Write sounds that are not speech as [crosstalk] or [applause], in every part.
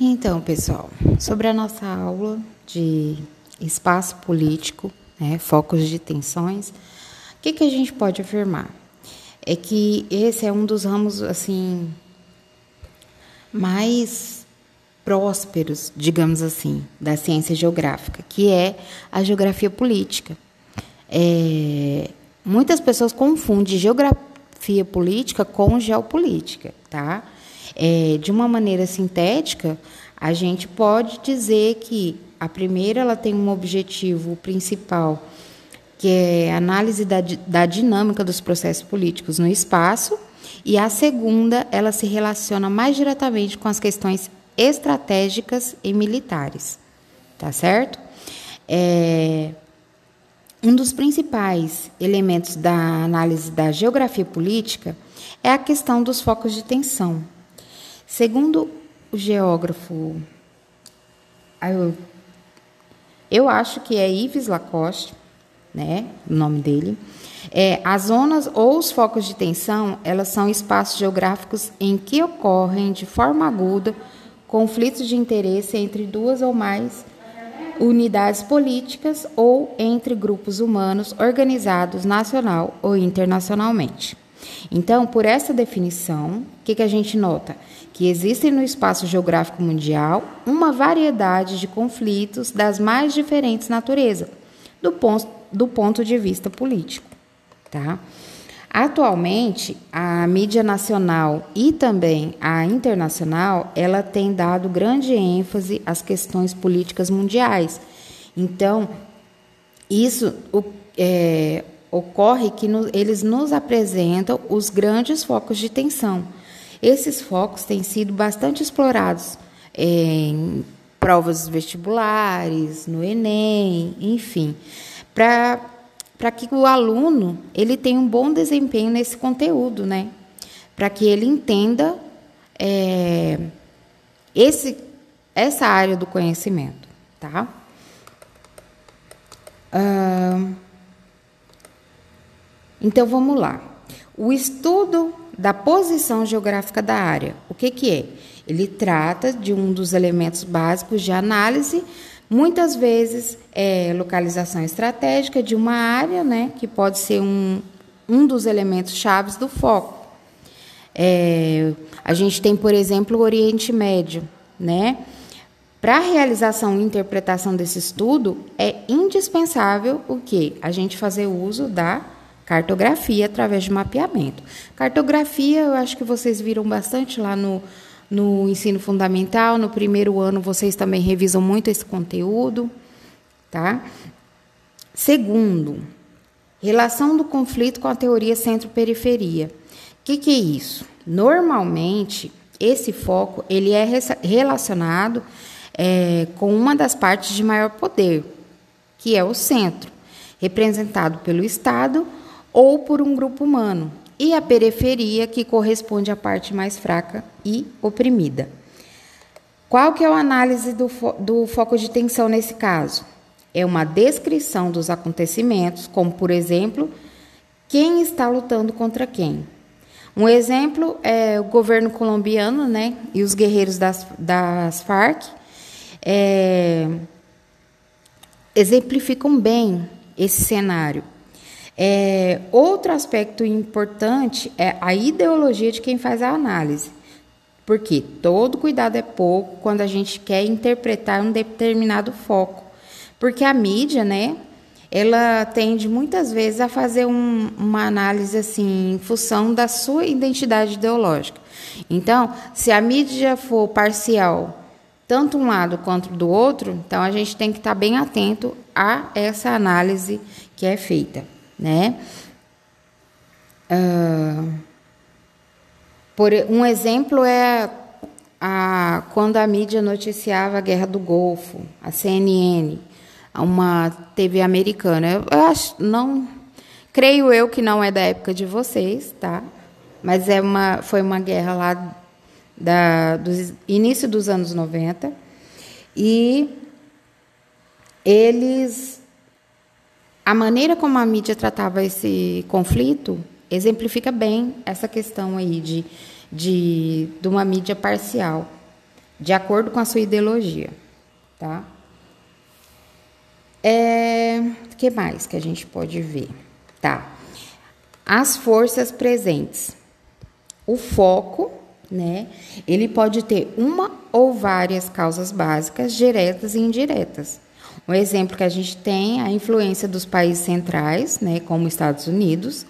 Então, pessoal, sobre a nossa aula de espaço político, né, focos de tensões, o que, que a gente pode afirmar? É que esse é um dos ramos, assim, mais prósperos, digamos assim, da ciência geográfica, que é a geografia política. É, muitas pessoas confundem geografia política com geopolítica, tá? É, de uma maneira sintética, a gente pode dizer que a primeira ela tem um objetivo principal, que é a análise da, da dinâmica dos processos políticos no espaço, e a segunda ela se relaciona mais diretamente com as questões estratégicas e militares, tá certo? É, um dos principais elementos da análise da geografia política é a questão dos focos de tensão. Segundo o geógrafo, eu, eu acho que é Yves Lacoste, né, o nome dele, é, as zonas ou os focos de tensão, elas são espaços geográficos em que ocorrem de forma aguda conflitos de interesse entre duas ou mais unidades políticas ou entre grupos humanos organizados nacional ou internacionalmente. Então, por essa definição, o que, que a gente nota? Que existem no espaço geográfico mundial uma variedade de conflitos das mais diferentes naturezas, do ponto, do ponto de vista político. Tá? Atualmente, a mídia nacional e também a internacional, ela tem dado grande ênfase às questões políticas mundiais. Então, isso é, ocorre que no, eles nos apresentam os grandes focos de tensão. Esses focos têm sido bastante explorados em provas vestibulares, no Enem, enfim, para que o aluno ele tenha um bom desempenho nesse conteúdo, né? Para que ele entenda é, esse, essa área do conhecimento, tá? Ah, então vamos lá. O estudo da posição geográfica da área, o que, que é? Ele trata de um dos elementos básicos de análise Muitas vezes é localização estratégica de uma área, né, que pode ser um, um dos elementos chaves do foco. É, a gente tem, por exemplo, o Oriente Médio, né? Para a realização e interpretação desse estudo, é indispensável o que? A gente fazer uso da cartografia através de mapeamento. Cartografia, eu acho que vocês viram bastante lá no, no ensino fundamental, no primeiro ano vocês também revisam muito esse conteúdo, tá? Segundo, relação do conflito com a teoria centro-periferia. O que, que é isso? Normalmente, esse foco ele é relacionado é, com uma das partes de maior poder, que é o centro, representado pelo Estado ou por um grupo humano, e a periferia, que corresponde à parte mais fraca e oprimida. Qual que é a análise do, fo do foco de tensão nesse caso? É uma descrição dos acontecimentos, como, por exemplo, quem está lutando contra quem. Um exemplo é o governo colombiano né, e os guerreiros das, das Farc é, exemplificam bem esse cenário. É, outro aspecto importante é a ideologia de quem faz a análise. Porque todo cuidado é pouco quando a gente quer interpretar um determinado foco. Porque a mídia, né, ela tende muitas vezes a fazer um, uma análise assim em função da sua identidade ideológica. Então, se a mídia for parcial, tanto um lado quanto do outro, então a gente tem que estar bem atento a essa análise que é feita né? Uh, por um exemplo é a, quando a mídia noticiava a guerra do Golfo, a CNN, uma TV americana. Eu, eu acho, não, creio eu que não é da época de vocês, tá? Mas é uma, foi uma guerra lá da, do início dos anos 90 e eles a maneira como a mídia tratava esse conflito exemplifica bem essa questão aí de, de, de uma mídia parcial. de acordo com a sua ideologia, tá? É, que mais que a gente pode ver? Tá. As forças presentes. O foco, né? Ele pode ter uma ou várias causas básicas, diretas e indiretas. Um exemplo que a gente tem é a influência dos países centrais, né, como Estados Unidos,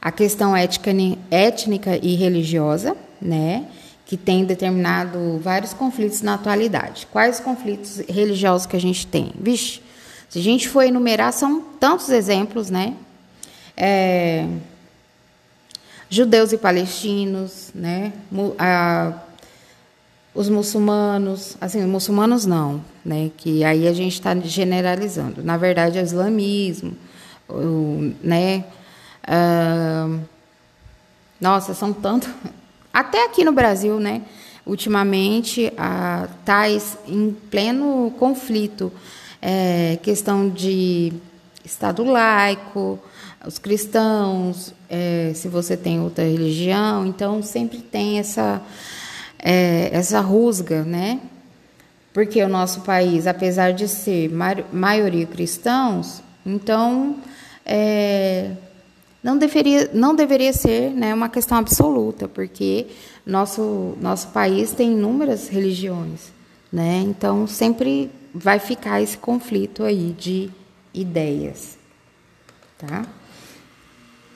a questão étnica e religiosa, né, que tem determinado vários conflitos na atualidade. Quais conflitos religiosos que a gente tem? Vixe, se a gente for enumerar, são tantos exemplos, né? É, judeus e palestinos, né? A, os muçulmanos, assim, muçulmanos não, né? Que aí a gente está generalizando. Na verdade, é o islamismo, o, né? Uh, nossa, são tantos. [laughs] Até aqui no Brasil, né? Ultimamente, está em pleno conflito. É, questão de Estado laico, os cristãos, é, se você tem outra religião, então sempre tem essa é, essa rusga, né? Porque o nosso país, apesar de ser maioria cristãos, então é, não deveria, não deveria ser né, uma questão absoluta, porque nosso, nosso país tem inúmeras religiões, né? Então sempre vai ficar esse conflito aí de ideias, tá?